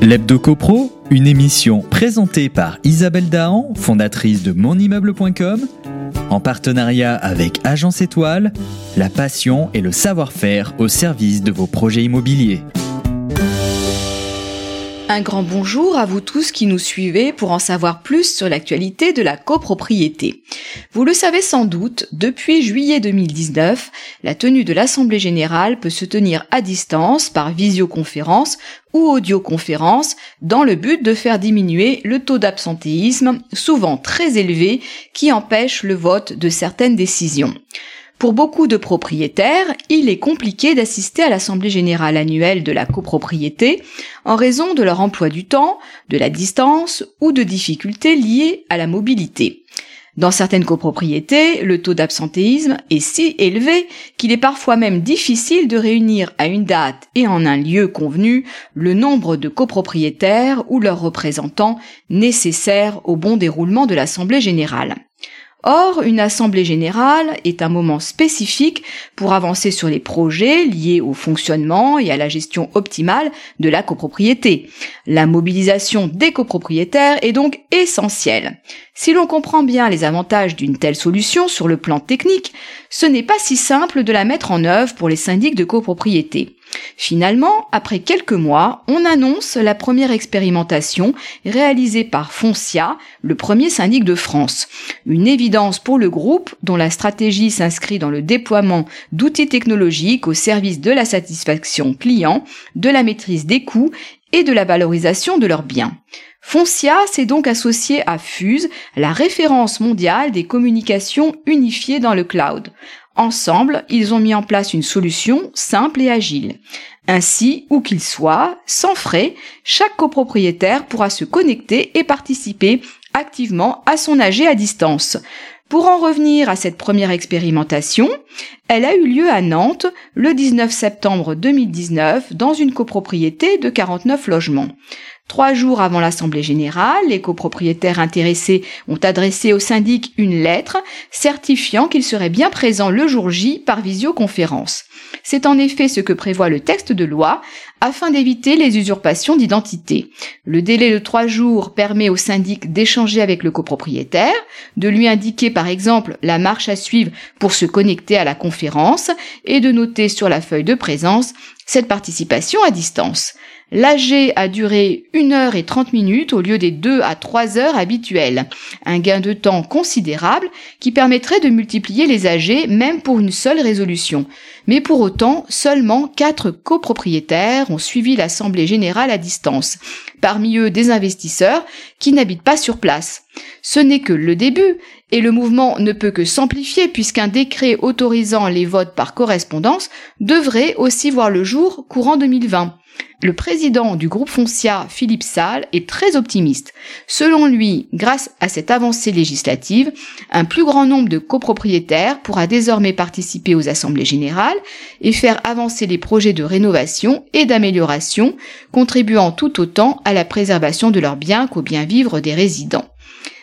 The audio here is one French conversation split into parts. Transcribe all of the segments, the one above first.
L'Hebdo CoPro, une émission présentée par Isabelle Dahan, fondatrice de monimmeuble.com, en partenariat avec Agence Étoile, la passion et le savoir-faire au service de vos projets immobiliers. Un grand bonjour à vous tous qui nous suivez pour en savoir plus sur l'actualité de la copropriété. Vous le savez sans doute, depuis juillet 2019, la tenue de l'Assemblée générale peut se tenir à distance par visioconférence ou audioconférence dans le but de faire diminuer le taux d'absentéisme, souvent très élevé, qui empêche le vote de certaines décisions. Pour beaucoup de propriétaires, il est compliqué d'assister à l'Assemblée générale annuelle de la copropriété en raison de leur emploi du temps, de la distance ou de difficultés liées à la mobilité. Dans certaines copropriétés, le taux d'absentéisme est si élevé qu'il est parfois même difficile de réunir à une date et en un lieu convenu le nombre de copropriétaires ou leurs représentants nécessaires au bon déroulement de l'Assemblée générale. Or, une assemblée générale est un moment spécifique pour avancer sur les projets liés au fonctionnement et à la gestion optimale de la copropriété. La mobilisation des copropriétaires est donc essentielle. Si l'on comprend bien les avantages d'une telle solution sur le plan technique, ce n'est pas si simple de la mettre en œuvre pour les syndics de copropriété. Finalement, après quelques mois, on annonce la première expérimentation réalisée par Foncia, le premier syndic de France. Une évidence pour le groupe dont la stratégie s'inscrit dans le déploiement d'outils technologiques au service de la satisfaction client, de la maîtrise des coûts et de la valorisation de leurs biens. Foncia s'est donc associé à Fuse, la référence mondiale des communications unifiées dans le cloud. Ensemble, ils ont mis en place une solution simple et agile. Ainsi, où qu'il soit, sans frais, chaque copropriétaire pourra se connecter et participer activement à son AG à distance. Pour en revenir à cette première expérimentation, elle a eu lieu à Nantes le 19 septembre 2019 dans une copropriété de 49 logements. Trois jours avant l'Assemblée générale, les copropriétaires intéressés ont adressé au syndic une lettre certifiant qu'ils seraient bien présents le jour J par visioconférence. C'est en effet ce que prévoit le texte de loi afin d'éviter les usurpations d'identité. Le délai de trois jours permet au syndic d'échanger avec le copropriétaire, de lui indiquer par exemple la marche à suivre pour se connecter à la conférence et de noter sur la feuille de présence cette participation à distance. L'AG a duré 1 heure et 30 minutes au lieu des 2 à 3 heures habituelles. Un gain de temps considérable qui permettrait de multiplier les AG même pour une seule résolution. Mais pour autant, seulement 4 copropriétaires ont suivi l'Assemblée générale à distance. Parmi eux, des investisseurs qui n'habitent pas sur place. Ce n'est que le début, et le mouvement ne peut que s'amplifier puisqu'un décret autorisant les votes par correspondance devrait aussi voir le jour courant 2020. Le président du groupe Foncia, Philippe Salle, est très optimiste. Selon lui, grâce à cette avancée législative, un plus grand nombre de copropriétaires pourra désormais participer aux assemblées générales et faire avancer les projets de rénovation et d'amélioration, contribuant tout autant à la préservation de leurs biens qu'au bien vivre des résidents.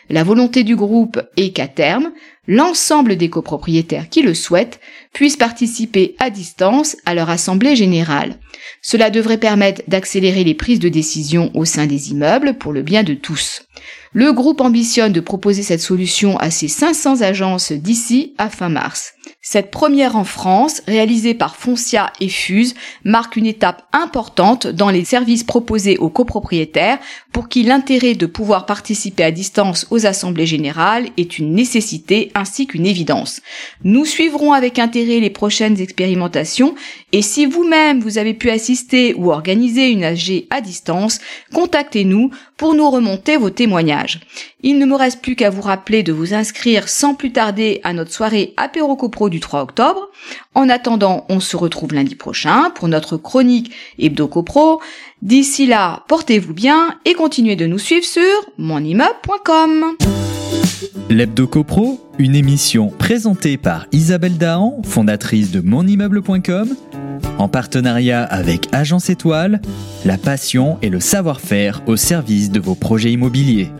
La volonté du groupe est qu'à terme, l'ensemble des copropriétaires qui le souhaitent puissent participer à distance à leur assemblée générale. Cela devrait permettre d'accélérer les prises de décision au sein des immeubles pour le bien de tous. Le groupe ambitionne de proposer cette solution à ses 500 agences d'ici à fin mars. Cette première en France, réalisée par Foncia et Fuse, marque une étape importante dans les services proposés aux copropriétaires pour qui l'intérêt de pouvoir participer à distance aux assemblées générales est une nécessité ainsi qu'une évidence. Nous suivrons avec intérêt les prochaines expérimentations et si vous-même vous avez pu assister ou organiser une AG à distance, contactez-nous pour nous remonter vos témoignages. Il ne me reste plus qu'à vous rappeler de vous inscrire sans plus tarder à notre soirée apéro copro du 3 octobre. En attendant, on se retrouve lundi prochain pour notre chronique Hebdo Copro. D'ici là, portez-vous bien et continuez de nous suivre sur monimmeuble.com. L'Hebdo Copro, une émission présentée par Isabelle Dahan, fondatrice de monimmeuble.com, en partenariat avec Agence Étoile, la passion et le savoir-faire au service de vos projets immobiliers.